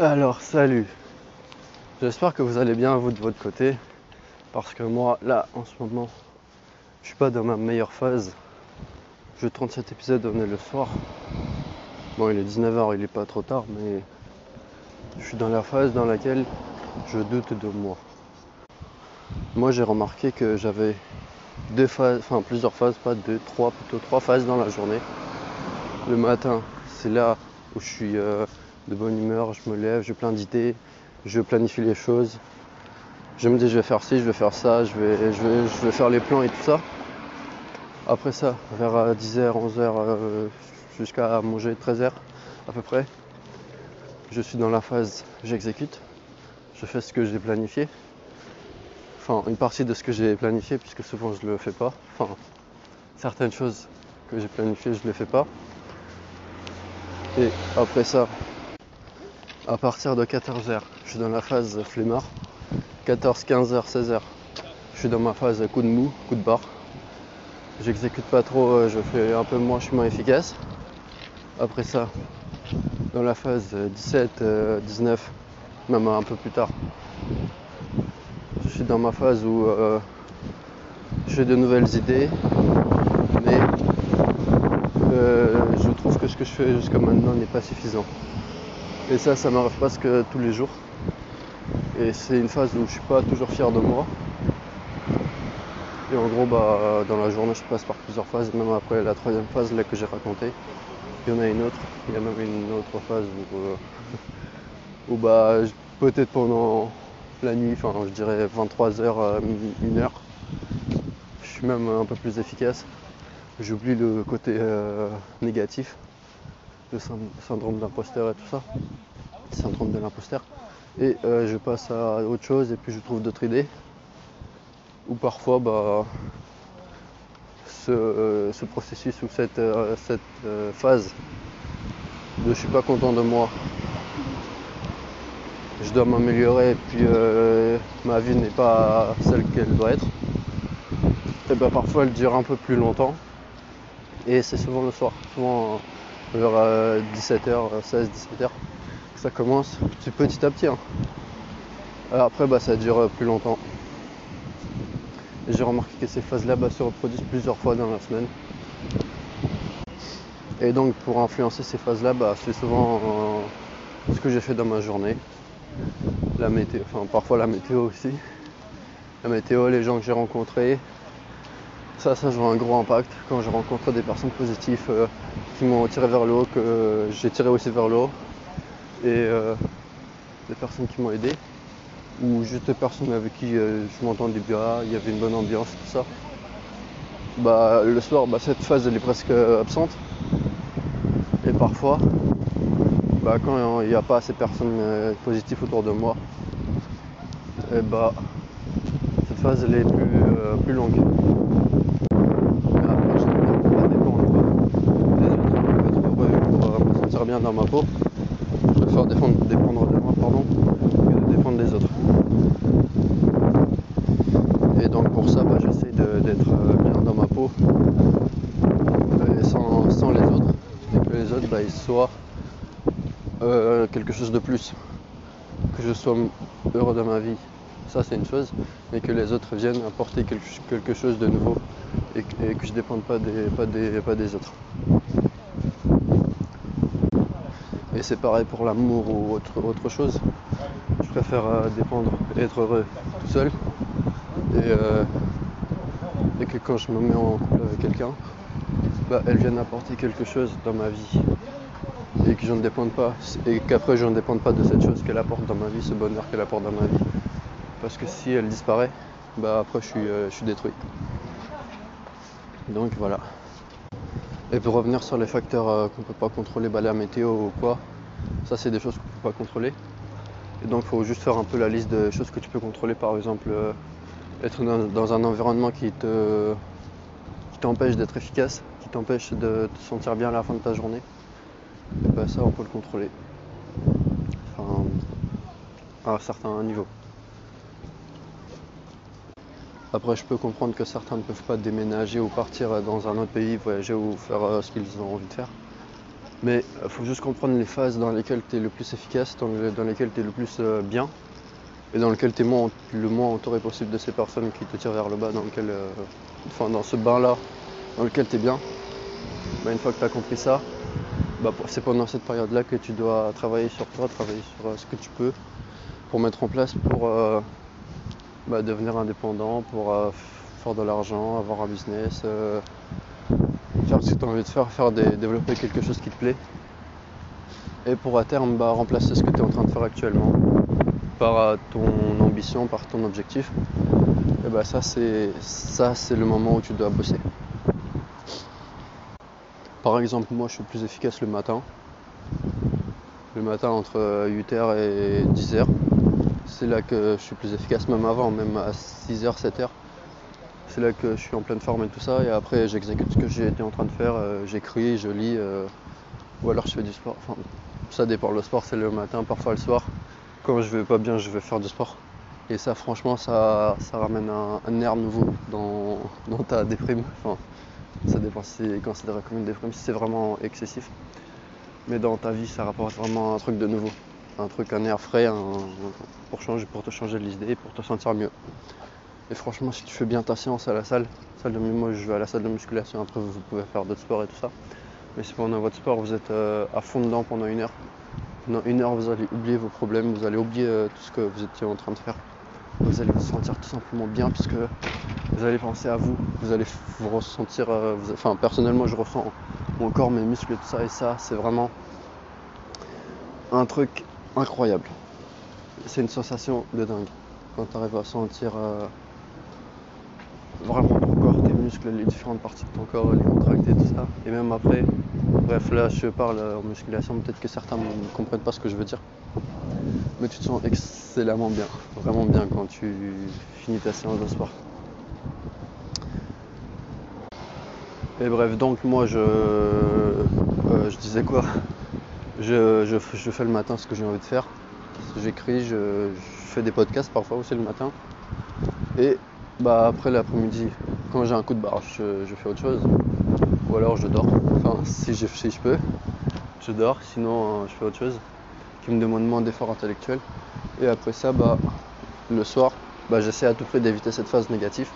Alors salut, j'espère que vous allez bien vous de votre côté parce que moi là en ce moment je suis pas dans ma meilleure phase. Je tourne cet épisode on le soir. Bon il est 19h, il est pas trop tard mais je suis dans la phase dans laquelle je doute de moi. Moi j'ai remarqué que j'avais deux phases, enfin plusieurs phases, pas deux, trois, plutôt trois phases dans la journée. Le matin, c'est là où je suis euh, de bonne humeur, je me lève, j'ai plein d'idées, je planifie les choses. Je me dis je vais faire ci, je vais faire ça, je vais, je vais, je vais faire les plans et tout ça. Après ça, vers 10h, 11h, jusqu'à manger 13h à peu près, je suis dans la phase j'exécute, je fais ce que j'ai planifié. Enfin, une partie de ce que j'ai planifié, puisque souvent je ne le fais pas. Enfin, certaines choses que j'ai planifiées, je ne les fais pas. Et après ça, à partir de 14h, je suis dans la phase flemmard. 14, 15h, 16h, je suis dans ma phase coup de mou, coup de barre. J'exécute pas trop, euh, je fais un peu moins, je suis moins efficace. Après ça, dans la phase 17, 19, euh, même un peu plus tard, je suis dans ma phase où euh, j'ai de nouvelles idées, mais je trouve que ce que je fais jusqu'à maintenant n'est pas suffisant. Et ça, ça m'arrive presque tous les jours. Et c'est une phase où je suis pas toujours fier de moi. Et en gros, bah, dans la journée, je passe par plusieurs phases, même après la troisième phase là, que j'ai racontée. Il y en a une autre, il y a même une autre phase où, euh, où bah, peut-être pendant la nuit, enfin je dirais 23h, 1h, je suis même un peu plus efficace. J'oublie le côté euh, négatif syndrome d'imposteur et tout ça, syndrome de l'imposteur. Et euh, je passe à autre chose et puis je trouve d'autres idées. Ou parfois, bah, ce, euh, processus ou cette, euh, cette phase de je suis pas content de moi, je dois m'améliorer et puis ma vie n'est pas celle qu'elle doit être. Et bah, parfois elle dure un peu plus longtemps. Et c'est souvent le soir. Souvent, vers 17h, 16, 17h, ça commence petit à petit. Hein. après, bah, ça dure plus longtemps. J'ai remarqué que ces phases-là bah, se reproduisent plusieurs fois dans la semaine. Et donc, pour influencer ces phases-là, bah, c'est souvent euh, ce que j'ai fait dans ma journée. La météo, enfin parfois la météo aussi. La météo, les gens que j'ai rencontrés, ça, ça joue un gros impact quand je rencontre des personnes positives euh, qui m'ont tiré vers le haut, que j'ai tiré aussi vers le haut, et euh, des personnes qui m'ont aidé, ou juste des personnes avec qui euh, je m'entendais bien, il y avait une bonne ambiance, tout ça. Bah, le soir, bah, cette phase elle est presque absente, et parfois, bah, quand il n'y a pas assez de personnes positives autour de moi, et bah, cette phase elle est plus, plus longue. bien dans ma peau. Je préfère défendre, dépendre de moi pardon, que de défendre des autres. Et donc pour ça, bah, j'essaie d'être euh, bien dans ma peau et sans, les autres. Et que les autres, bah, ils soient euh, quelque chose de plus. Que je sois heureux dans ma vie, ça c'est une chose, mais que les autres viennent apporter quelque, chose de nouveau et, que je ne dépende pas des, pas des, pas des autres. Et c'est pareil pour l'amour ou autre, autre chose. Je préfère euh, dépendre et être heureux tout seul. Euh, et, que quand je me mets en couple avec quelqu'un, bah, elle vienne apporter quelque chose dans ma vie. Et que ne dépende pas. Et qu'après je ne dépende pas de cette chose qu'elle apporte dans ma vie, ce bonheur qu'elle apporte dans ma vie. Parce que si elle disparaît, bah après je suis, euh, je suis détruit. Donc voilà. Et pour revenir sur les facteurs euh, qu'on ne peut pas contrôler, bah, la météo ou quoi, ça c'est des choses qu'on ne peut pas contrôler. Et donc il faut juste faire un peu la liste de choses que tu peux contrôler, par exemple euh, être dans, un environnement qui te t'empêche d'être efficace, qui t'empêche de te sentir bien à la fin de ta journée. Et bah, ça on peut le contrôler. Enfin, à un certain niveau. Après, je peux comprendre que certains ne peuvent pas déménager ou partir dans un autre pays, voyager ou faire euh, ce qu'ils ont envie de faire. Mais il faut juste comprendre les phases dans lesquelles tu es le plus efficace, dans, lesquelles tu es le plus euh, bien, et dans lesquelles tu es le moins entouré possible de ces personnes qui te tirent vers le bas, dans, lequel, euh, enfin, dans ce bain-là, dans lequel tu es bien. Bah, une fois que tu as compris ça, bah, c'est pendant cette période-là que tu dois travailler sur toi, travailler sur euh, ce que tu peux pour mettre en place pour bah, devenir indépendant, pour faire de l'argent, avoir un business, faire ce que tu as envie de faire, faire développer quelque chose qui te plaît. Et pour à terme bah, remplacer ce que tu es en train de faire actuellement par euh, ton ambition, par ton objectif. Et bah ça c'est ça c'est le moment où tu dois bosser. Par exemple moi je suis plus efficace le matin. Le matin entre 8h et 10h. C'est là que je suis plus efficace même avant, même à 6h, 7h c'est là que je suis en pleine forme et tout ça. Et après, j'exécute ce que j'ai été en train de faire. Euh, j'écris, je lis, euh, ou alors je fais du sport. Enfin, ça dépend. Le sport, c'est le matin, parfois le soir. Quand je vais pas bien, je vais faire du sport. Et ça, franchement, ça, ça ramène un, air nouveau dans, ta déprime. Enfin, ça dépend si c'est considéré comme une déprime, si c'est vraiment excessif. Mais dans ta vie, ça rapporte vraiment un truc de nouveau. Un truc, un air frais pour, changer, pour te changer l'idée, pour te sentir mieux. Et franchement, si tu fais bien ta séance à la salle, salle de moi je vais à la salle de musculation, après vous pouvez faire d'autres sports et tout ça. Mais si pendant votre sport vous êtes euh, à fond dedans pendant une heure, pendant une heure vous allez oublier vos problèmes, vous allez oublier euh, tout ce que vous étiez en train de faire. Vous allez vous sentir tout simplement bien puisque vous allez penser à vous, vous allez vous ressentir, euh, enfin personnellement je ressens mon corps, mes muscles, tout ça et ça, c'est vraiment un truc incroyable. C'est une sensation de dingue quand tu arrives à sentir vraiment ton corps, tes muscles, les différentes parties de ton corps, les contracter, tout ça. Et même après, bref, là je parle en musculation, peut-être que certains ne comprennent pas ce que je veux dire. Mais tu te sens excellemment bien, vraiment bien quand tu finis ta séance de sport. Et bref, donc moi je, euh, je disais quoi? Je, fais le matin ce que j'ai envie de faire. J'écris, je, fais des podcasts parfois aussi le matin. Et bah après l'après-midi, quand j'ai un coup de barre, je, fais autre chose. Ou alors je dors. Enfin si je, si je peux, je dors, sinon euh, je fais autre chose qui me demande moins d'efforts intellectuels. Et après ça, bah le soir, bah, j'essaie à tout prix d'éviter cette phase négative.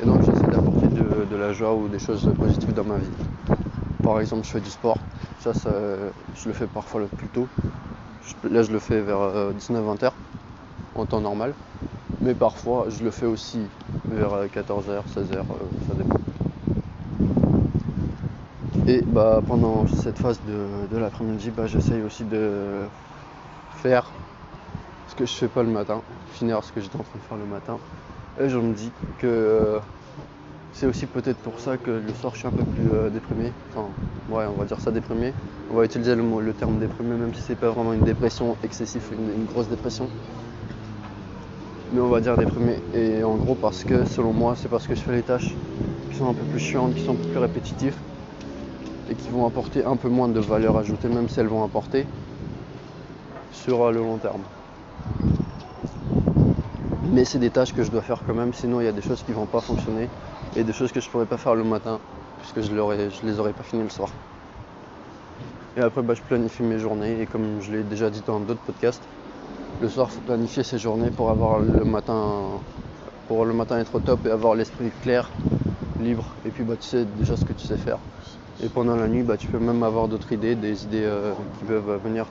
Et donc j'essaie d'apporter de, la joie ou des choses positives dans ma vie. Par exemple, je fais du sport. Ça, je le fais parfois le plus tôt. là, je le fais vers 19-20 euh, heures en temps normal. Mais parfois, je le fais aussi vers 14h, 16h, euh, ça dépend. Et bah, pendant cette phase de, l'après-midi, bah, j'essaye aussi de faire ce que je fais pas le matin, finir ce que j'étais en train de faire le matin. Et je me dis que euh, c'est aussi peut-être pour ça que le soir je suis un peu plus euh, déprimé. Enfin, ouais, on va dire ça déprimé. On va utiliser le, terme déprimé, même si c'est pas vraiment une dépression excessive, une grosse dépression mais on va dire déprimé. Et en gros parce que selon moi c'est parce que je fais les tâches qui sont un peu plus chiantes, qui sont un peu plus répétitives et qui vont apporter un peu moins de valeur ajoutée, même si elles vont apporter sur le long terme. Mais c'est des tâches que je dois faire quand même, sinon il y a des choses qui vont pas fonctionner et des choses que je pourrais pas faire le matin puisque je, je les aurais pas fini le soir. Et après bah, je planifie mes journées et comme je l'ai déjà dit dans d'autres podcasts, le soir, faut planifier ses journées pour avoir le matin, pour le matin être au top et avoir l'esprit clair, libre. Et puis bah, tu sais déjà ce que tu sais faire. Et pendant la nuit, bah, tu peux même avoir d'autres idées, des idées euh, qui peuvent venir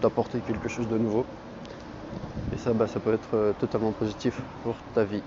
t'apporter quelque chose de nouveau. Et ça, bah, ça peut être euh, totalement positif pour ta vie.